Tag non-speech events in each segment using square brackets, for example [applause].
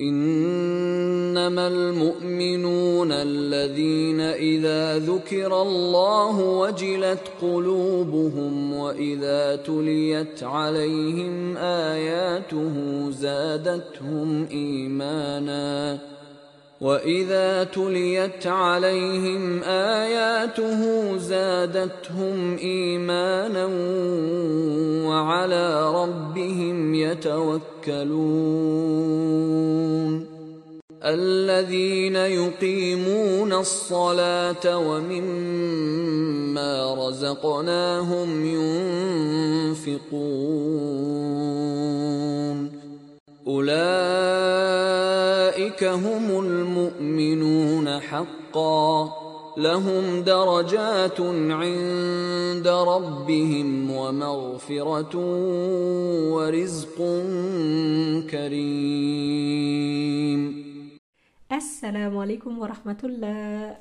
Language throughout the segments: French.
إنما المؤمنون الذين إذا ذكر الله وجلت قلوبهم وإذا تليت عليهم آياته زادتهم إيمانا واذا تليت عليهم اياته زادتهم ايمانا وعلى ربهم يتوكلون الذين يقيمون الصلاه ومما رزقناهم ينفقون اولئك هم حقا لهم درجات عند ربهم ومغفره ورزق كريم asalaamaaleykum wa rahmatullah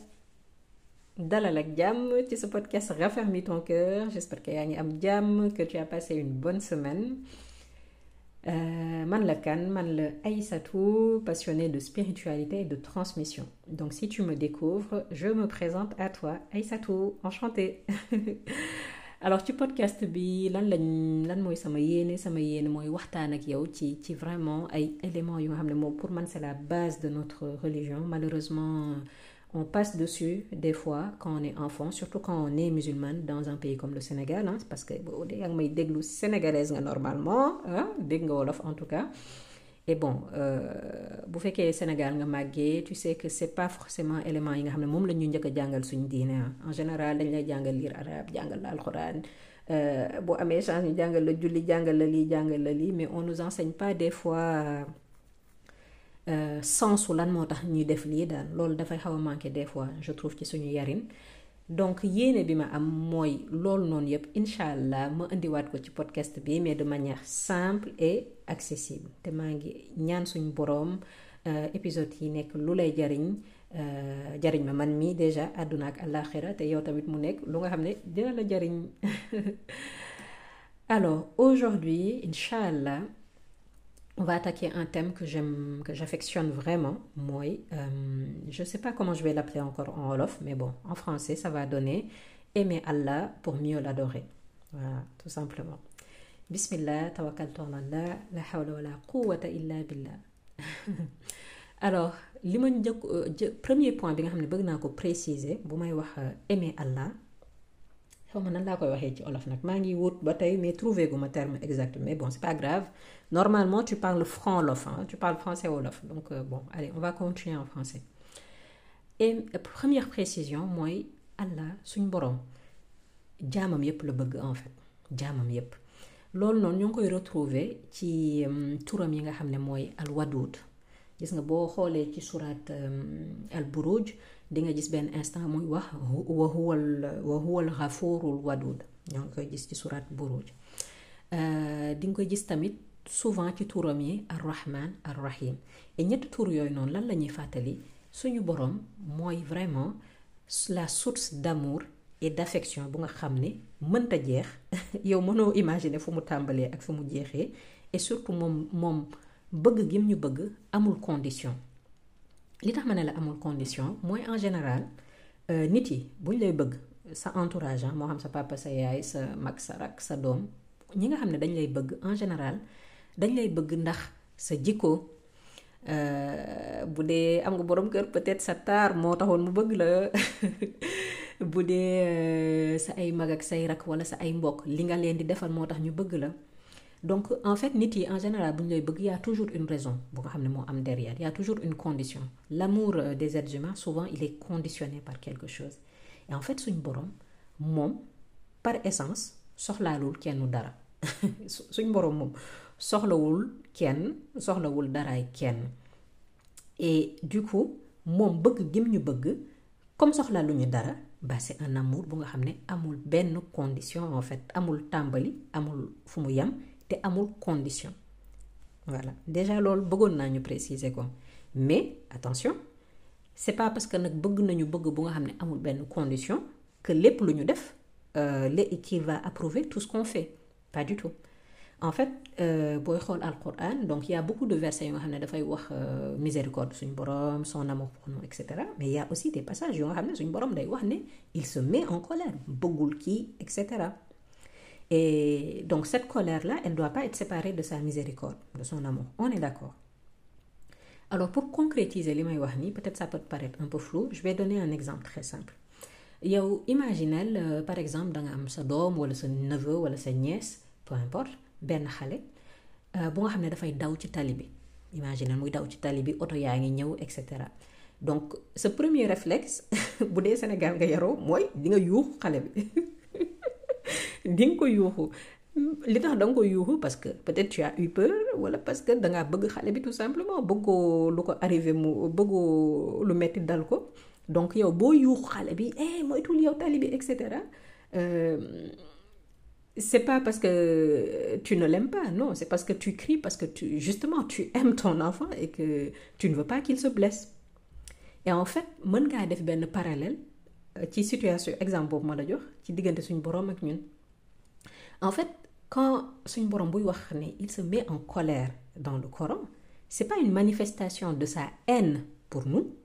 dalal ak jàmm ci sa podcast raffermis ton cœur j'espère que yaa ngi am jàmm que tu as passé une bonne semaine euh, man la man la Aïssatou passionnée de spiritualité et de transmission. Donc si tu me découvres je me présente à toi Aïssatou. Enchantée [laughs] alors ci podcast bi lan lañ lan mooy sama yéene sama yéene mooy waxtaan ak yow ci ci vraiment ay éléments yu nga xam ne moom pour man c'est la base de notre religion. Malheureusement on passe dessus des fois quand on est enfant surtout quand on est musulmane dans un pays comme le Sénégal hein, parce que boo dee déglu sénégalaise normalement ah dégg en tout cas. Et bon bu fekkee Sénégal nga màggee tu sais que c'est pas forcément élément yi nga xam ne moom la ñu njëkk a jàngal diine en général dañ lay jàngal lire arabe jàngal la alxuraan. Boo amee chance ñu jàngal la julli jàngal la lii jàngal la mais on nous enseigne pas des fois sensu lan moo tax ñuy def daal. Des fois je trouve ci suñu yarin. Donc yéene bi ma am mooy loolu noonu yëpp incha allah ma indiwaat ko ci podcast mais de manière simple et accessible. Te maa ngi ñaan suñu boroom épisode yi nekk lu lay jariñ ma man déjà àdduna ak te yow tamit mu [laughs] alors aujourd'hui incha allah on va attaquer un thème que j'aime que j'affectionne vraiment mooy euh, je sais pas comment je vais l'appeler encore en wolof mais bon en français ça va donner aimer Allah pour mieux l'adorer voilà tout simplement. Bismillah Allah la wala quwwata illa billah. [laughs] Alors ma njëkk premier point ne naa ko préciser wax aimer Allah xaw ma nan laa koy waxee ci olof nag maa ngi wut ba tey mais trouvé gu ma terme exact mais bon c'est pas grave. Normalement tu parles franc-wolof hein? tu parles français wolof donc euh, bon allez on va continuer en français. Et première précision mooy Allah suñ borom jaamam yépp la bëgg en fait jaamam yépp. Loolu noonu ñu ngi koy retrouver ci turam yi nga xam ne mooy al wadud gis nga boo xoolee ci surat al buruj di nga gis benn instant muy wax wa huwal wa huwal wadud. Ñoo ngi koy gis ci surat buruj. Di nga koy gis tamit souvent ci turam yi ar rahman ar rahim et ñetti tur yooyu noonu lan la fàttali? Suñu borom mooy vraiment la source d'amour et d'affection bu nga xam ne mënta jeex. [laughs] Yow mënoo imaginer fu mu tàmbalee ak fu mu jeexee. Et surtout moom moom bëgg gim ñu bëgg amul condition li tax ma ne la amul condition mooy en général nit yi buñ lay bëgg sa entourage moo xam sa papa sa yaay sa mag sa rak sa doom ñi nga xam ne dañ lay bëgg en général dañ lay bëgg ndax sa jikko bu dee am nga borom kër peut-être sa taar moo taxoon mu bëgg la [laughs] bu dee sa ay mag ak say rak wala sa ay mbokk li nga leen di defal moo ñu bëgg la donc en fait nit yi en général bu ñu y a toujours une raison bu nga xam ne moo am derrière. Y a toujours une condition. L'amour des êtres humains souvent il est conditionné par quelque chose. Et en fait suñ borom moom par essence soxlaalul kenn dara. [laughs] Suñ borom moom soxlawul kenn soxlawul daraay kenn. Et du coup moom bëgg gim ñu bëgg comme soxla lu ñu dara bah c'est un amour bu nga xam ne amul benn condition en fait. Amul tàmbali amul fu mu yem te amul condition. Voilà. Déjà loolu bëggoon naa ñu préciser ko. Mais attention c'est pas parce que nag bëgg nañu bëgg bu nga xam amul condition que lépp lu ñu def euh, va approuver tout ce qu'on fait. Pas du tout. En fait booy xool alquran donc il y a beaucoup de versets yoo xam ne dafay wax miséricorde suñ borom son amour pour nous et cetera. Mais il y a aussi des passages yoo xam ne suñ borom il se met en colère bëggul kii et cetera et donc cette colère là elle doit pas être séparée de sa miséricorde de son amour. On est d'accord. Alors pour concrétiser wax nii peut-être ça peut paraître un peu flou. Je vais donner un exemple très simple. Yow imaginel par exemple da nga am sa doom wala sa neveu wala sa nièce peu importe benn xale bu nga xam ne dafay daw ci tali bi. Imagine muy daw ci tali bi oto yaa ngi ñëw donc sa premier réflexe [laughs] bu dee Sénégal nga yaroo mooy di nga yuuxu xale bi [laughs] di nga ko yuuxu. Li tax da ko yuuxu parce que peut-être tu as eu peur wala parce que dangaa bëgg xale bi tout simplement bëggoo lu ko arrivé mu bëggoo lu metti dal ko. Donc yow boo yuuxu xale bi eh moytul yow tali et cetera c'est pas parce que tu ne l'aimes pas non c'est parce que tu cries parce que tu justement tu aimes ton enfant et que tu ne veux pas qu'il se blesse. Et en fait mën ngaa def benn parallèle ci situation exemple boobu ma la jox ci diggante borom en fait quand borom buy wax ne il se met en colère dans le Coran c'est pas une manifestation de sa haine pour nous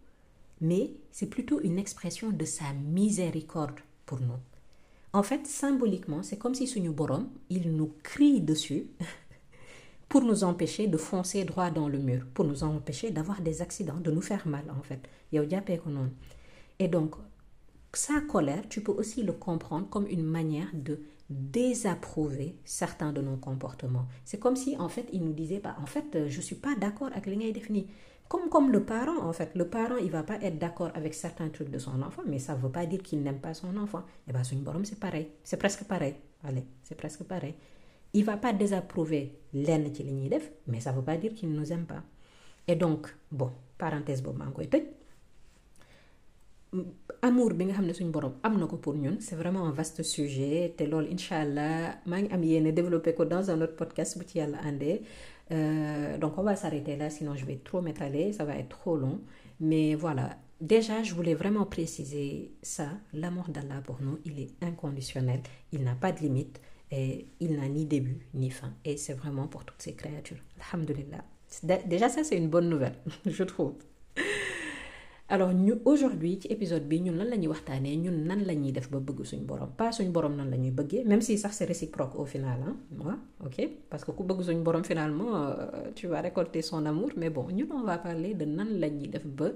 mais c'est plutôt une expression de sa miséricorde pour nous. En fait symboliquement c'est comme si suñu borom il nous crie dessus [laughs] pour nous empêcher de foncer droit dans le mur pour nous empêcher d'avoir des accidents de nous faire mal en fait. Et donc sa colère tu peux aussi le comprendre comme une manière de désapprouver certains de nos comportements. C'est comme si en fait il nous disait bah en fait je suis pas d'accord avec def nii comme comme le parent en fait. Le parent il va pas être d'accord avec certains trucs de son enfant mais ça veut pas dire qu'il n'aime pas son enfant. Et ben suñu borom c'est pareil. C'est presque pareil. Allez c'est presque pareil. Il va pas désapprouver ñuy def mais ça veut pas dire qu'il nous aime pas. Et donc bon parenthèse boobu maa ngi koy tëj amour bi nga c'est vraiment un vaste sujet te loolu incha allah maa développer ko dans un autre podcast bu ci àndee donc on va s'arrêter là sinon je vais trop m'étaler ça va être trop long. Mais voilà déjà je voulais vraiment préciser ça l'amour d'Allah pour nous il est inconditionnel il n'a pas de limite et il n'a ni début ni fin. Et c'est vraiment pour toutes ces créatures. Alhamdulillah. Déjà ça c'est une bonne nouvelle [laughs] je trouve alors aujourd'hui ci épisode bi ñun lan nan la def ba borom pas suñ borom nan la même si sax c'est réciproque au final ok? Parce que ku bëgg finalement euh, tu vas récolter son amour mais bon ñun on va parler de nan la def ba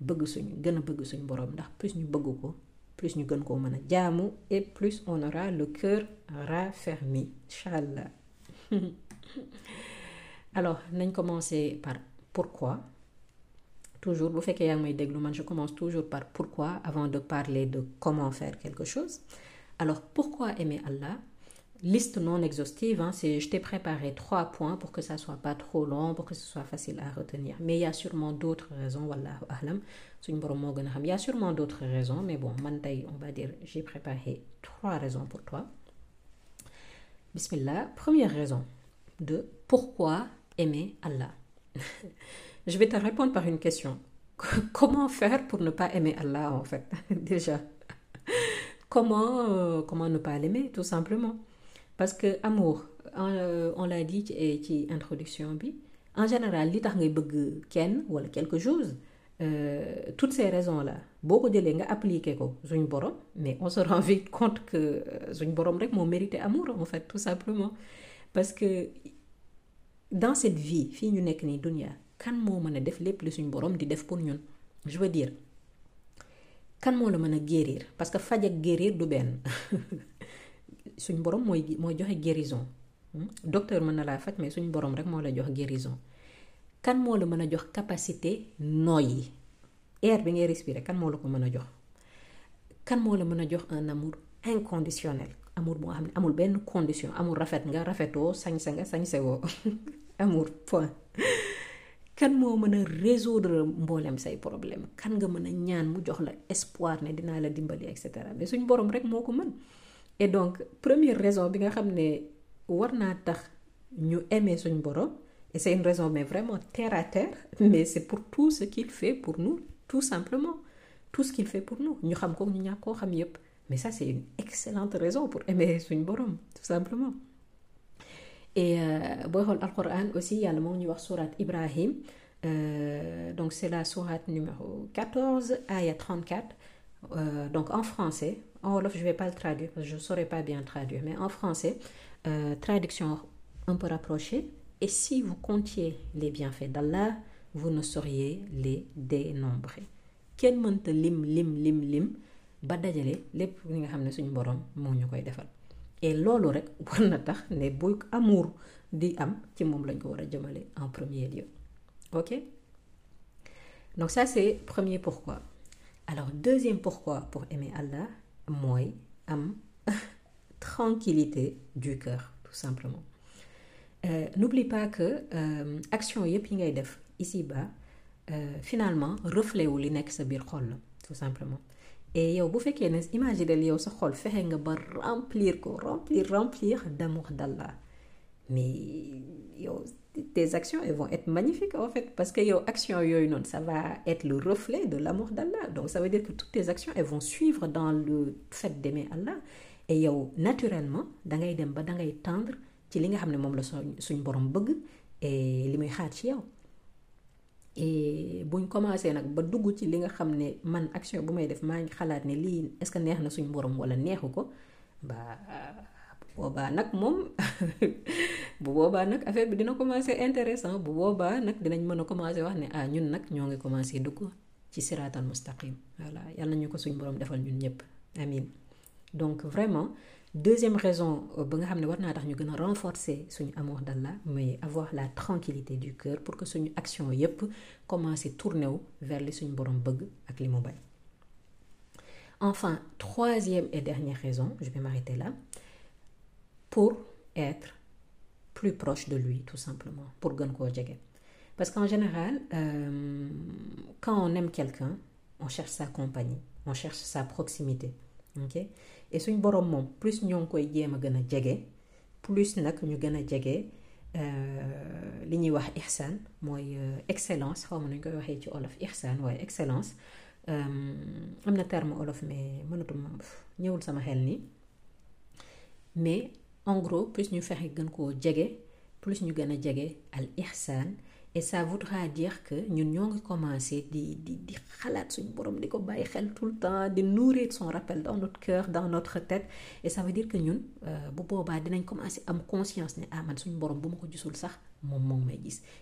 bëgg suñ gën bëgg suñ borom plus ñu bëgg ko plus ñu et plus on aura le cœur raffermi [laughs] alors nañ commencer par pourquoi? Toujours bu fekkee je commence toujours par pourquoi avant de parler de comment faire quelque chose. Alors pourquoi aimer Allah? Liste non exhaustive hein, c'est je t'ai préparé trois points pour que ça soit pas trop long pour que ce soit facile à retenir. Mais il y a sûrement d'autres raisons wallahu il y a sûrement d'autres raisons mais bon on va dire j'ai préparé trois raisons pour toi. Bismillah. Première raison de pourquoi aimer Allah? [laughs] je vais te répondre par une question. [laughs] Comment faire pour ne pas aimer Allah en fait [laughs] déjà? Comment euh, comment ne pas l'aimer tout simplement? Parce que amour euh, on l'a dit ci ci introduction en général li tax ngay bëgg kenn wala quelque chose euh, toutes ces raisons là boo ko jëlee nga appliquer ko mais on se rend vite compte que suñ borom rek mérité amour en fait tout simplement. Parce que dans cette vie fii ñu dunya kan moo mën a def lépp li suñ borom di def je veux dire kan moo la mën a guérir? Parce que faj ak guérir du benn. [laughs] Suñ borom mooy mooy joxe guérison. Docteur mën na laa mais suñ borom rek moo la jox guérison. Kan moo la mën capacité air bi ngay respirer kan moo la ko mën a jox? Kan moo un amour inconditionnel? Amour boo xam ne condition amul rafet nga rafetoo sañse nga sañse woo [laughs] amour point kan moo mën a résoudre mboolem say problème? Kan nga mën a ñaan mu jox la espoir ne dinaa la dimbali et cetera. Mais suñ borom rek moo ko mën. Et donc première raison bi nga xam ne war naa tax ñu suñ borom et c'est une raison mais vraiment terre à terre [laughs] mais c'est pour tout ce qu'il fait pour nous tout simplement. Tout ce qu'il fait pour nous. Ñu xam ko ñu ñàkk koo xam yépp. Mais ça c'est une excellente raison pour aimer suñ borom tout simplement et xool alquran aussi yàlla moo ñuy wax surat Ibrahim euh, donc c'est la sourate numéro 14 ayat 34 euh, donc en français en wolof je vais pas le traduire parce que je saurais pas bien traduire mais en français euh, traduction un peu rapprochée. Et si vous comptiez les bienfaits d'Allah vous ne sauriez les dénombrer. Mënta lim lim lim ne et loolu rek [laughs] war amour en premier lieu. Ok? Donc ça c'est premier pourquoi. Alors deuxième pourquoi pour aimer Allah mooy am [laughs] tranquillité du cœur tout simplement. Euh, n'oublie pas que euh, action def ici-bas euh, finalement reflet wu li nekk tout simplement et yow bu fekkee ne imaginer yow sa xol fexe nga ba remplir ko remplir remplir d'amour d'Allah mais yow tes actions elles vont être magnifiques en fait. Parce que yow action yooyu noonu ça va être le reflet de l'amour d'Allah. Donc ça veut dire que toutes tes actions elles vont suivre dans le fait d'aimer Allah. Et yow naturellement dangay dem ba dangay tendre ci li nga xam ne moom la suñ borom bëgg et li muy xaar ci yow et buñ commencé nag ba dugg ci li nga xam ne man action bu may def ngi ne lii est-ce que neex na suñ borom wala neexu ko? Ba boobaa nag moom [laughs] bu boobaa nag affaire bi dina commencé intéressant bu boobaa nag dinañ mën commencé wax ne ah ñun donc vraiment deuxième raison ba nga xam ne war naa tax ñu gën a renforcer suñu amour d'Allah mais avoir la tranquillité du cœur pour que suñu action yépp commencer tourner vers li suñu borom bëgg ak enfin troisième et dernière raison je vais m'arrêter là pour être plus proche de lui tout simplement pour gën parce qu'en général euh, quand on aime quelqu'un on cherche sa compagnie on cherche sa proximité ok? Et suñ borom moom plus ñoo ngi koy jéem a gën a jege plus nag ñu gën a jege li ñuy wax ihsan mooy excellence. Xaw ma nañu koy waxee ci olof ihsan waaye excellence. Am na terme olof mais mënatuma ñëwul sama xel nii. Mais en gros plus ñu fexe gën koo jege plus ñu gën a jege al ihsan et ça voudra dire que ñun ñoo ngi commencé di di di xalaat suñu borom di ko tout le temps di nourrir son rappel dans notre cœur dans notre tête. Et ça veut dire que ñun bu boobaa dinañ commencé am conscience ne ah man suñu borom bu ma ko gisul sax moom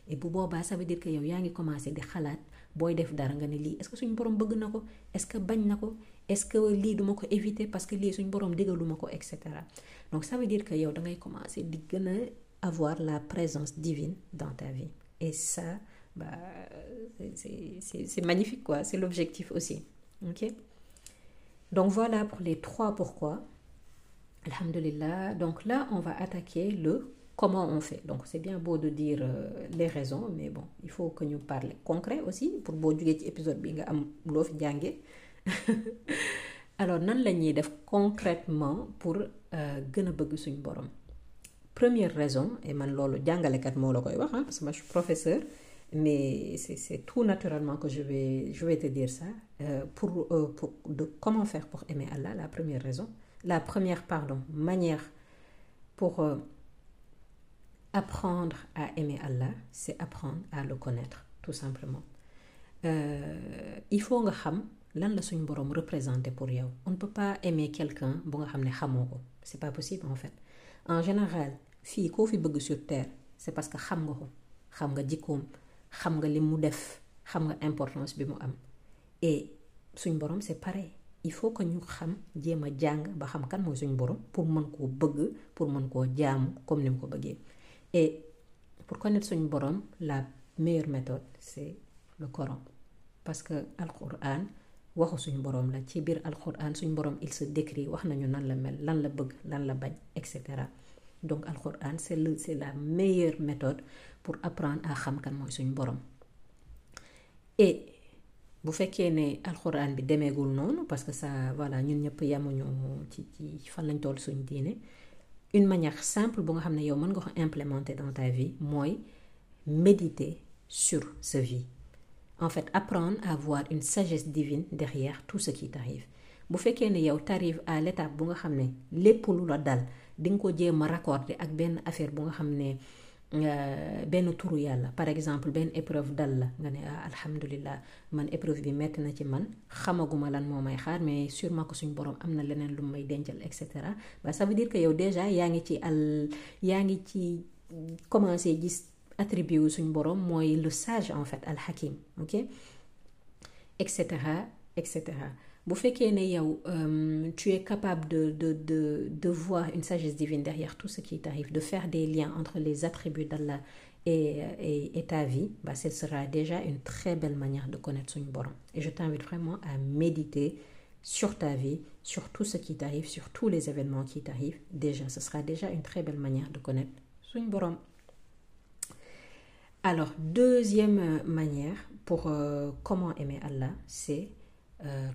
et bu ça veut dire que yow yaa commencé di xalaat booy def dara nga ne lii est-ce que suñu borom bëgg na ko? Est-ce que bañ na ko? Est-ce que lii duma ko éviter parce que lii suñu borom digaluma ko et cetera. Donc ça veut dire que yow da ngay commencé di gën avoir la présence divine dans ta vie et ça bah c'est magnifique quoi. C'est l'objectif aussi. Ok. Donc voilà pour les trois pourquoi. Alhamdulillah. Donc là on va attaquer le comment on fait. Donc c'est bien beau de dire euh, les raisons mais bon il faut que ñu parle concret aussi pour boo jugee ci épisode [laughs] alors nan la def concrètement pour gën a bëgg borom? Première raison et man loolu jàngalekat moo la koy wax parce que je suis professeur mais c'est tout naturellement que je vais te dire ça. Euh, pour euh, comment faire pour aimer Allah la première raison. La première pardon manière pour euh, apprendre à aimer Allah c'est apprendre à le connaître tout simplement. Il faut nga xam lan la suñ boroom représenté pour yow. On ne peut pas aimer quelqu'un bu nga xam ne c'est pas possible en fait en général fii koo fi sur terre c'est parce que xam nga ko xam nga jikkoom xam nga li importance bi mu am. Et suñ borom c'est pareil. Il faut que ñu xam jéem a jàng ba xam kan mooy suñ borom pour mën koo bëgg pour mën koo comme ni ko bëggee. Et pour connaître suñ borom la meilleure méthode c'est le Coran. Parce que Al-Qur'an waxu suñ borom il se décrit donc c'est c'est la meilleure méthode pour apprendre à xam kan mooy suñ borom et bu fekkee ne alxuraan bi demeegul noonu parce que ça voilà ñun ñëpp une manière simple bu nga xam ne yow implémenter dans ta vie mooy méditer sur sa vie en fait apprendre à voir une sagesse divine derrière tout ce qui t'arrive. Bu fekkee ne yow t'arrives à l'étape bu la dal di nga ko jéem a raccorder ak benn affaire bu nga yàlla. Par exemple benn épreuve dal la nga ah man épreuve bi metti na ci man xamaguma lan moo may xaar mais sûrement que suñ borom am na leneen lu may dencal et cetera. Ba ça veut dire que déjà yaa ngi ci al yaa ngi ci commencé attribut wu suñ borom mooy le sage en fait al hakim ok? Et cetera et cetera. Bu fekkee ne yow tu es capable de voir une sagesse divine derrière tout ce qui t'arrive de faire des liens entre les attributs d'Allah et ta vie bah, ce sera déjà une très belle manière de connaître son borom et je t'invite vraiment à méditer sur ta vie sur tout ce qui t'arrive sur tous les événements qui t'arrivent. Déjà ce sera déjà une très belle manière de connaître son borom alors deuxième manière pour euh, comment aimer Allah c'est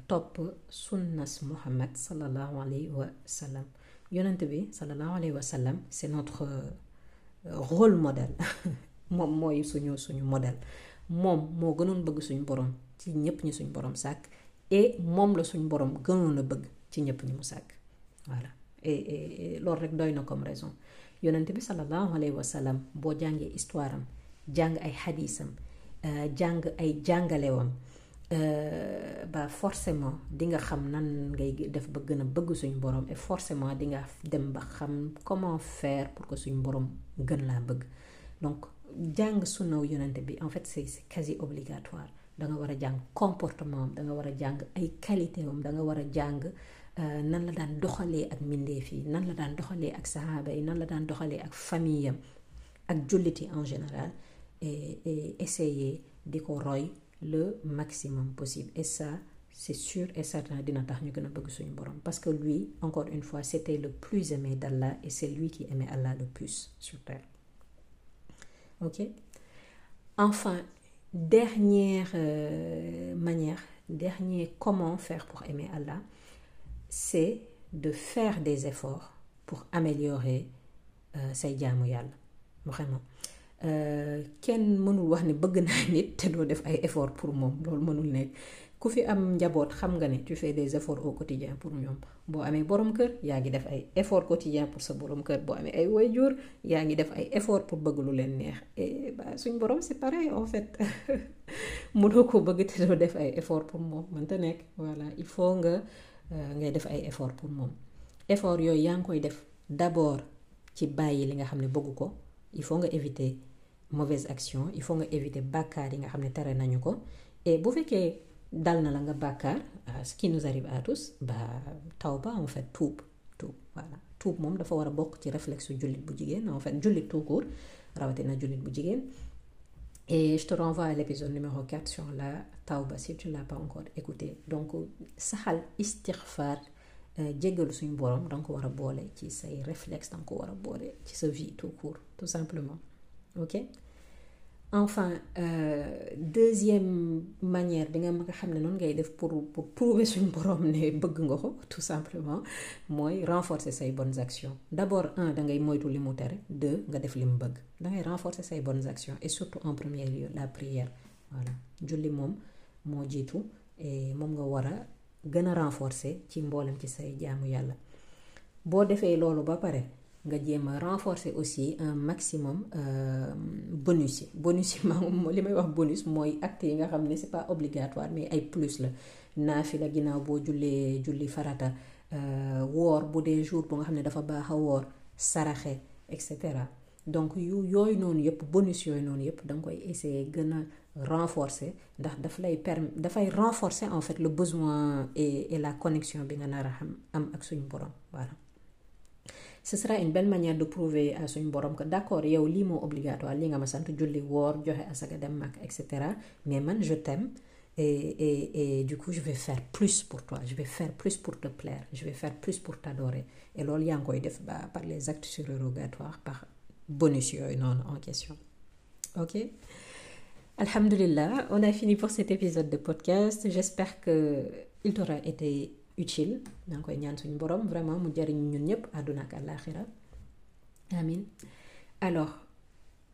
topp sunnas Muhammad sallallahu alayhi wa sallam. Yonent bi sallallahu alayhi wa sallam c'est notre rôle modèle. [laughs] Moom mooy suñu suñu modèle. Moom moo gënoon bëgg suñu borom ci ñëpp ñi suñu borom sàkk et moom la suñu borom gënoon a bëgg ci ñëpp ñi mu voilà. Et loolu rek doy na comme raison. Yonent bi sallallahu alayhi wa sallam boo jàngee histoire jàng ay xadiisam jàng ay jàngalewam. Ba forcément di nga xam nan ngay def ba gën a bëgg borom et forcément di nga dem ba comment faire pour que suñ borom gën laa bëgg. Donc jàng sunnaw yonente bi en fait c'est quasi obligatoire. Da nga war comportement am da nga qualité am da nga jàng nan la daan doxalee ak nan la daan doxalee ak nan la daan doxalee ak famille am ak en général et essayer di le maximum possible. Et ça c'est sûr et certain parce que lui encore une fois c'était le plus aimé d'Allah et c'est lui qui aimait Allah le plus sur terre. Ok? Enfin dernière euh, manière dernier comment faire pour aimer Allah c'est de faire des efforts pour améliorer euh, say jaamu vraiment kenn mënul wax ne bëgg naa nit te doo def ay efforts pour moom loolu mënul nekk. Ku fi am njaboot xam nga ne tu fais des efforts au quotidien pour ñoom. Boo amee borom kër yaa ngi def ay efforts quotidien pour sa borom kër. Boo amee ay waajur yaa ngi def ay efforts pour bëgg lu leen neex. Et bah suñ borom c'est pareil en fait. [laughs] Mënoo ko bëgg te doo def ay efforts pour moom mënta nekk. Voilà il faut nga ngay def ay efforts pour moom. Effort yooyu yaa ngi koy def d'abord ci bàyyi li nga xam ne bëgg ko. Il faut nga éviter mauvaise action il faut nga éviter bàkkaar yi nga xam ne tere nañu ko. Et bu fekkee dal na la nga bàkkaar ce qui nous arrive à tous ba tawba en fait tuub tuub voilà. Tuub moom dafa war a bokk ci réflexe jullit bu jigéen en fait jullit tout court rawatina jullit bu jigéen. Et je te renvoie à l'épisode numéro 4 sur la tawba si tu l'as pas encore écouté. Donc saxal istighfar jéggalu suñu borom danga ko war a boole ci say réflexe danga ko war a boole ci sa vie tout court tout simplement ok. Enfin euh, deuxième manière bi nga pour pour prouver suñu borom ne bëgg nga tout simplement mooy renforcer say bonnes actions. D'abord un da ngay moytu deux nga def renforcer say bonnes actions et surtout en premier lieu la prière. Voilà. Julli moom moo jiitu et moom nga war a gën a renforcer ci ci say jaamu nga jéem a renforcer aussi un maximum euh, bonus yi. Bonus yi [laughs] maa li may wax bonus mooy acte yi nga xam ne c'est pas obligatoire mais ay plus la. Naafila ginnaaw boo jullee julli farata euh, woor bu dee jour bu nga xam ne dafa baax a woor saraxe et cetera. Donc yu yooyu noonu yëpp bonus yooyu noonu yëpp da nga koy essayer gën a renforcer ndax daf lay perm dafay renforcer en fait le besoin et, et la connexion bi nga nar a am ak suñu borom voilà ce sera une belle manière de prouver à suñu borom que d'accord yow lii moo obligatoire lii nga ma sant julli woor joxe asaka dem mag et cetera. Mais man je t'aime et et et du coup je vais faire plus pour toi je vais faire plus pour te plaire je vais faire plus pour t'adorer. Et loolu yaa ngi koy def ba par les actes surérogatoires par bonus yooyu en question. Ok? Alhamdulillah on a fini pour cet épisode de podcast. J'espère que il t'aura été utile. Maa ngi koy ñaan suñu borom vraiment mu jariñ ñun ñëpp àdduna ak àllaaxira. Amin. Alors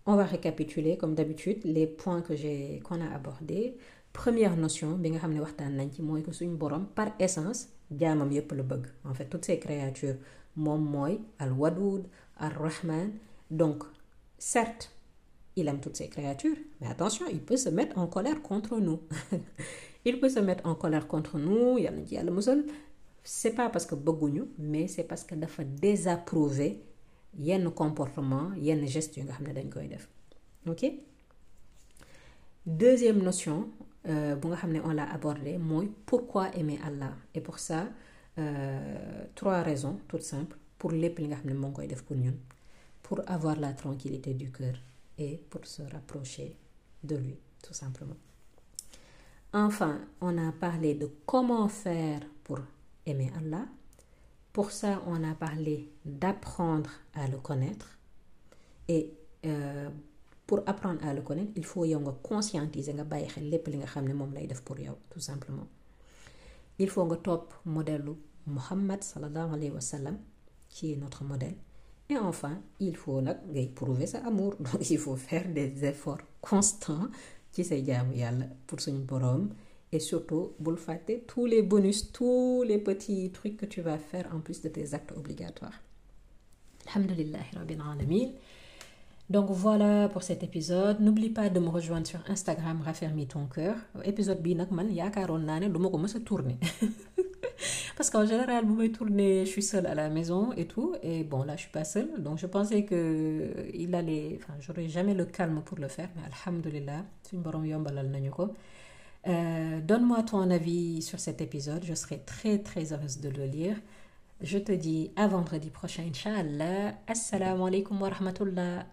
on va récapituler comme d'habitude les points que j'ai qu'on a abordés. Première notion bi nga xam ne waxtaan nañ ci mooy que suñ borom par essence jaamam yépp la bëgg. En fait toutes ces créatures moom mooy al wadud al rahman donc certes il aime toutes ces créatures mais attention il peut se mettre en colère contre nous [laughs] il peut se mettre en colère contre nous yàlla na ci yàlla c'est pas parce que bëgguñu mais c'est parce que dafa désapprouver yenn comportement yenn gestes yu nga xam dañ koy def. Ok? Deuxième notion euh, bu nga on l'a abordé pourquoi aimer Allah. Et pour ça euh, trois raisons toutes simples pour pour avoir la tranquillité du cœur et pour se rapprocher de lui tout simplement enfin on a parlé de comment faire pour aimer Allah. Pour ça on a parlé d'apprendre à le connaître. Et euh, pour apprendre à le connaître il faut yow conscientiser nga bàyyi pour tout simplement. Il faut nga topp modèle Muhammad sallallahu alayhi wa qui est notre modèle. Et enfin il faut prouver sa amour. [laughs] Donc il faut faire des efforts constants ci say jaamu yàlla pour suñu et surtout bul fàtte tous les bonus tous les petits trucs que tu vas faire en plus de tes actes obligatoires. Alhamdulillahi rabbil alamin. Donc voilà pour cet épisode. N'oublie pas de me rejoindre sur Instagram raffermis ton cœur. Épisode bii nag man yaakaaroon naa ne duma ko mës a tourner [laughs] [laughs] parce qu'en général bu may tourner je suis seule à la maison et tout et bon là je suis pas seule donc je pensais que il allait enfin j'aurais jamais le calme pour le faire mais alhamdulillah Euh, donne-moi ton avis sur cet épisode, je serai très très heureuse de le lire. Je te dis à vendredi prochain, Inch'Allah. Assalamu alaikum wa rahmatullah.